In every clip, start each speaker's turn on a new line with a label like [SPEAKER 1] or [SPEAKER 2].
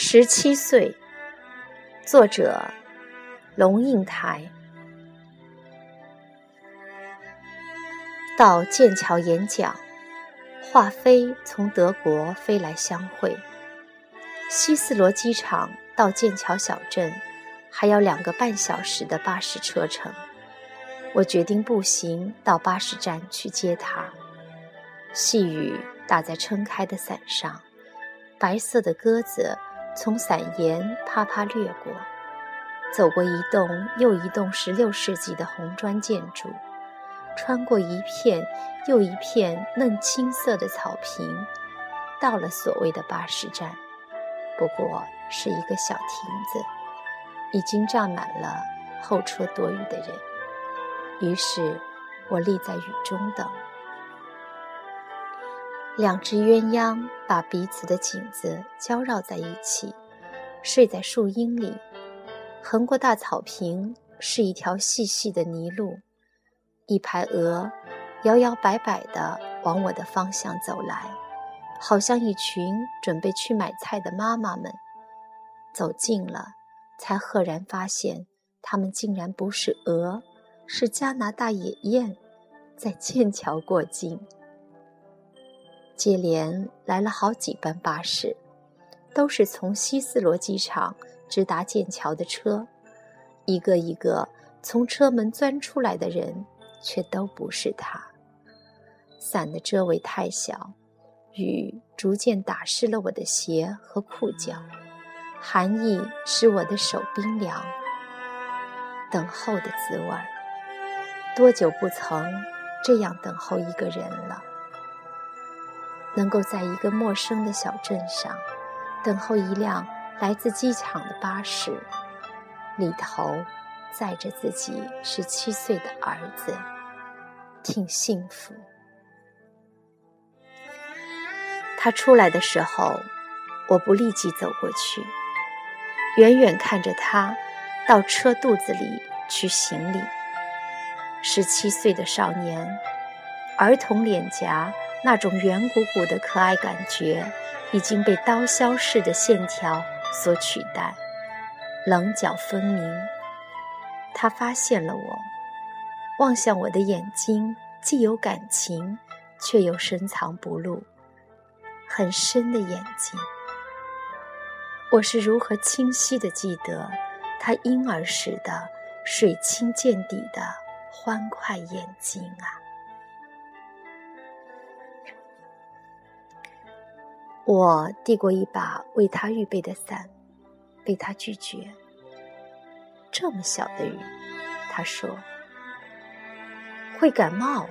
[SPEAKER 1] 十七岁，作者龙应台。到剑桥演讲，华妃从德国飞来相会。希斯罗机场到剑桥小镇还要两个半小时的巴士车程，我决定步行到巴士站去接她。细雨打在撑开的伞上，白色的鸽子从伞沿啪啪掠过，走过一栋又一栋16世纪的红砖建筑，穿过一片又一片嫩青色的草坪，到了所谓的巴士站，不过是一个小亭子，已经站满了候车躲雨的人。于是，我立在雨中等。两只鸳鸯把彼此的颈子交绕在一起，睡在树荫里。横过大草坪是一条细细的泥路，一排鹅摇摇摆摆地往我的方向走来，好像一群准备去买菜的妈妈们。走近了，才赫然发现，它们竟然不是鹅，是加拿大野雁，在剑桥过境。接连来了好几班巴士，都是从希斯罗机场直达剑桥的车。一个一个从车门钻出来的人，却都不是他。伞的遮围太小，雨逐渐打湿了我的鞋和裤脚，寒意使我的手冰凉。等候的滋味，多久不曾这样等候一个人了？能够在一个陌生的小镇上等候一辆来自机场的巴士，里头载着自己十七岁的儿子，挺幸福。他出来的时候，我不立即走过去，远远看着他到车肚子里去行礼。十七岁的少年，儿童脸颊。那种圆鼓鼓的可爱感觉已经被刀削似的线条所取代，棱角分明。他发现了我，望向我的眼睛，既有感情，却又深藏不露，很深的眼睛。我是如何清晰地记得他婴儿时的水清见底的欢快眼睛啊！我递过一把为他预备的伞，被他拒绝。这么小的雨，他说会感冒。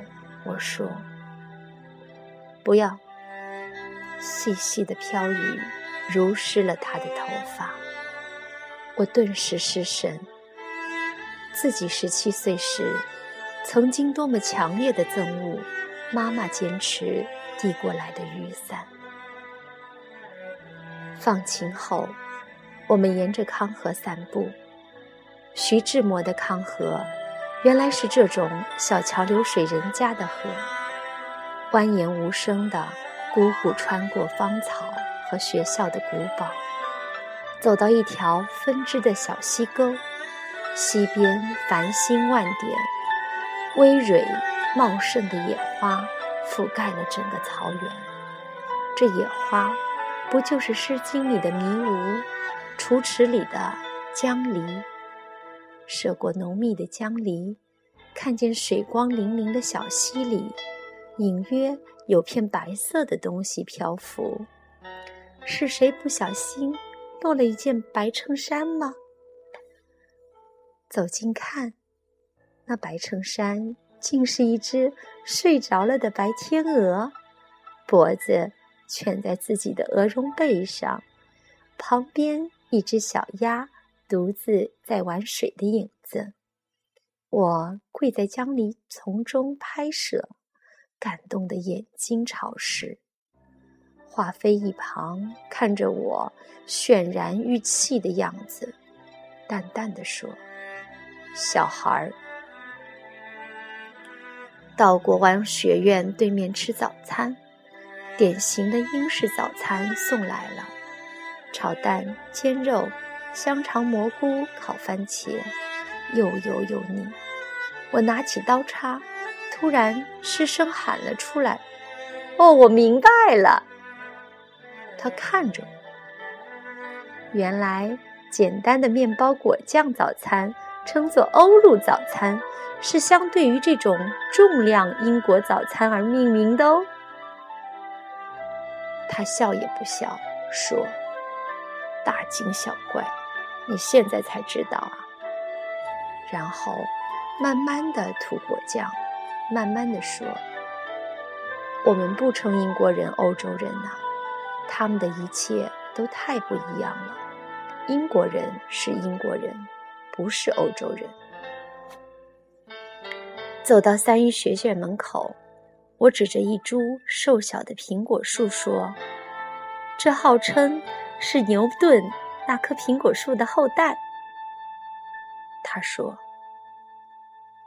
[SPEAKER 1] 我说不要。细细的飘雨濡湿了他的头发，我顿时失神。自己十七岁时，曾经多么强烈的憎恶妈妈坚持递过来的雨伞。放晴后，我们沿着康河散步。徐志摩的康河，原来是这种小桥流水人家的河，蜿蜒无声的，汩汩穿过芳草和学校的古堡，走到一条分支的小溪沟，溪边繁星万点，葳蕤茂盛的野花覆盖了整个草原。这野花。不就是《诗经》里的迷芜，《楚辞》里的江离？涉过浓密的江离，看见水光粼粼的小溪里，隐约有片白色的东西漂浮。是谁不小心落了一件白衬衫吗？走近看，那白衬衫竟是一只睡着了的白天鹅，脖子。蜷在自己的鹅绒背上，旁边一只小鸭独自在玩水的影子。我跪在江里丛中拍摄，感动的眼睛潮湿。华妃一旁看着我泫然欲泣的样子，淡淡的说：“小孩儿，到国王学院对面吃早餐。”典型的英式早餐送来了，炒蛋、煎肉、香肠、蘑菇、烤番茄，又油又腻。我拿起刀叉，突然失声喊了出来：“哦，我明白了！”他看着我，原来简单的面包果酱早餐称作欧陆早餐，是相对于这种重量英国早餐而命名的哦。他笑也不笑，说：“大惊小怪，你现在才知道啊。”然后。慢慢的涂果酱，慢慢的说：“我们不称英国人欧洲人呐，他们的一切都太不一样了。英国人是英国人，不是欧洲人。”走到三一学院门口，我指着一株瘦小的苹果树说：“这号称是牛顿那棵苹果树的后代。”他说。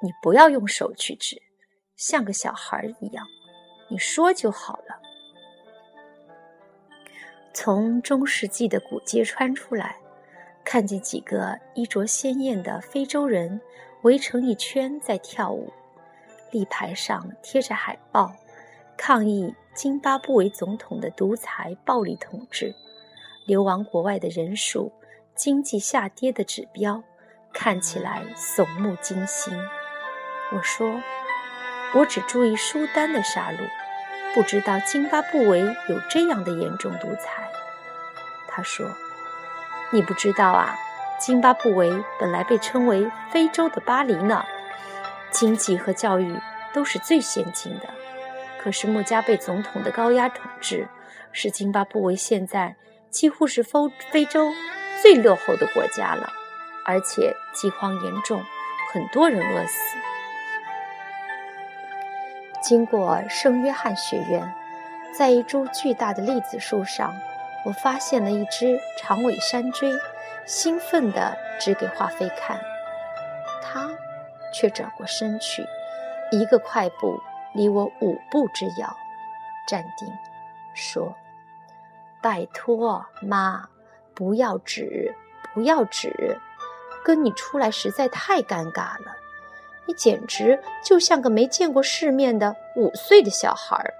[SPEAKER 1] 你不要用手去指，像个小孩一样，你说就好了。从中世纪的古街穿出来，看见几个衣着鲜艳的非洲人围成一圈在跳舞，立牌上贴着海报，抗议津巴布韦总统的独裁暴力统治，流亡国外的人数，经济下跌的指标，看起来耸目惊心。我说：“我只注意苏丹的杀戮，不知道津巴布韦有这样的严重独裁。”他说：“你不知道啊，津巴布韦本来被称为非洲的巴黎呢，经济和教育都是最先进的。可是穆加贝总统的高压统治，使津巴布韦现在几乎是非非洲最落后的国家了，而且饥荒严重，很多人饿死。”经过圣约翰学院，在一株巨大的栗子树上，我发现了一只长尾山锥，兴奋地指给华妃看。却转过身去，一个快步离我五步之遥，站定，说：“拜托，妈，不要指，不要指，跟你出来实在太尴尬了。”你简直就像个没见过世面的五岁的小孩儿。